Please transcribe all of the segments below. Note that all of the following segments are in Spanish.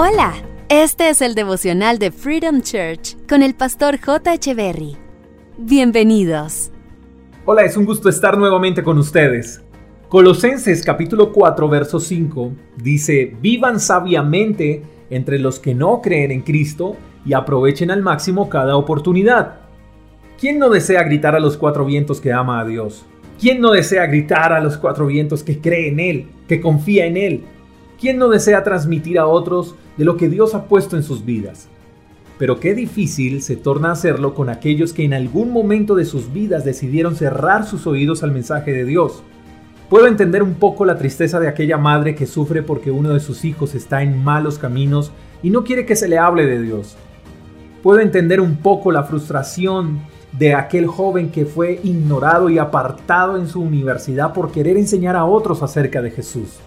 Hola, este es el devocional de Freedom Church con el pastor J. Berry. Bienvenidos. Hola, es un gusto estar nuevamente con ustedes. Colosenses capítulo 4, verso 5 dice, vivan sabiamente entre los que no creen en Cristo y aprovechen al máximo cada oportunidad. ¿Quién no desea gritar a los cuatro vientos que ama a Dios? ¿Quién no desea gritar a los cuatro vientos que cree en Él, que confía en Él? ¿Quién no desea transmitir a otros de lo que Dios ha puesto en sus vidas? Pero qué difícil se torna hacerlo con aquellos que en algún momento de sus vidas decidieron cerrar sus oídos al mensaje de Dios. Puedo entender un poco la tristeza de aquella madre que sufre porque uno de sus hijos está en malos caminos y no quiere que se le hable de Dios. Puedo entender un poco la frustración de aquel joven que fue ignorado y apartado en su universidad por querer enseñar a otros acerca de Jesús.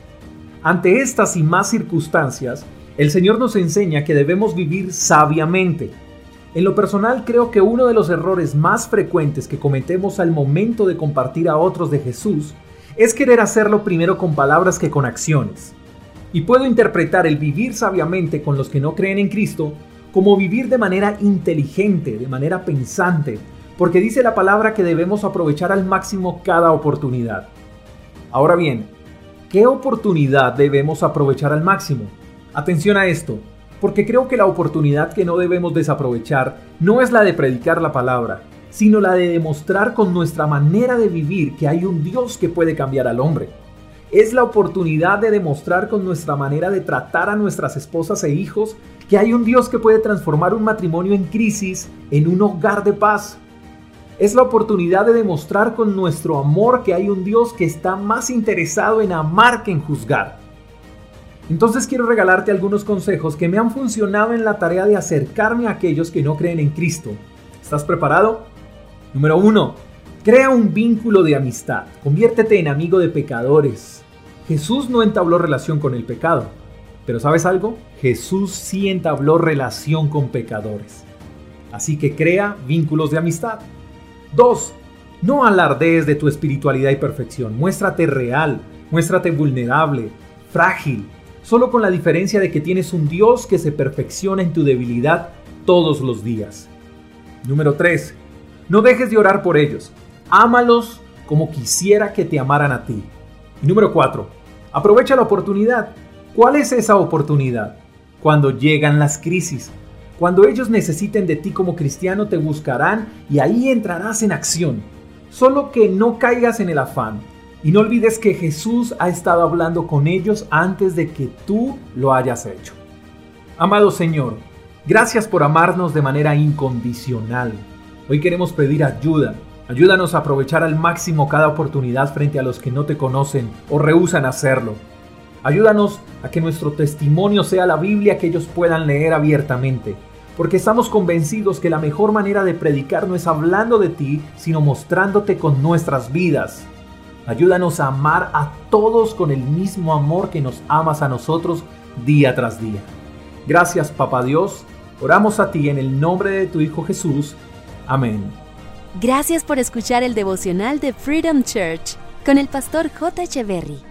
Ante estas y más circunstancias, el Señor nos enseña que debemos vivir sabiamente. En lo personal creo que uno de los errores más frecuentes que cometemos al momento de compartir a otros de Jesús es querer hacerlo primero con palabras que con acciones. Y puedo interpretar el vivir sabiamente con los que no creen en Cristo como vivir de manera inteligente, de manera pensante, porque dice la palabra que debemos aprovechar al máximo cada oportunidad. Ahora bien, ¿qué oportunidad debemos aprovechar al máximo? Atención a esto, porque creo que la oportunidad que no debemos desaprovechar no es la de predicar la palabra, sino la de demostrar con nuestra manera de vivir que hay un Dios que puede cambiar al hombre. Es la oportunidad de demostrar con nuestra manera de tratar a nuestras esposas e hijos que hay un Dios que puede transformar un matrimonio en crisis en un hogar de paz. Es la oportunidad de demostrar con nuestro amor que hay un Dios que está más interesado en amar que en juzgar. Entonces quiero regalarte algunos consejos que me han funcionado en la tarea de acercarme a aquellos que no creen en Cristo. ¿Estás preparado? Número 1. Crea un vínculo de amistad. Conviértete en amigo de pecadores. Jesús no entabló relación con el pecado. Pero ¿sabes algo? Jesús sí entabló relación con pecadores. Así que crea vínculos de amistad. 2. No alardees de tu espiritualidad y perfección. Muéstrate real, muéstrate vulnerable, frágil, solo con la diferencia de que tienes un Dios que se perfecciona en tu debilidad todos los días. Número 3. No dejes de orar por ellos. Ámalos como quisiera que te amaran a ti. Y número 4. Aprovecha la oportunidad. ¿Cuál es esa oportunidad? Cuando llegan las crisis, cuando ellos necesiten de ti como cristiano te buscarán y ahí entrarás en acción. Solo que no caigas en el afán. Y no olvides que Jesús ha estado hablando con ellos antes de que tú lo hayas hecho. Amado Señor, gracias por amarnos de manera incondicional. Hoy queremos pedir ayuda. Ayúdanos a aprovechar al máximo cada oportunidad frente a los que no te conocen o rehusan hacerlo. Ayúdanos a que nuestro testimonio sea la Biblia que ellos puedan leer abiertamente porque estamos convencidos que la mejor manera de predicar no es hablando de ti, sino mostrándote con nuestras vidas. Ayúdanos a amar a todos con el mismo amor que nos amas a nosotros día tras día. Gracias, Papá Dios. Oramos a ti en el nombre de tu Hijo Jesús. Amén. Gracias por escuchar el devocional de Freedom Church con el pastor J. Echeverry.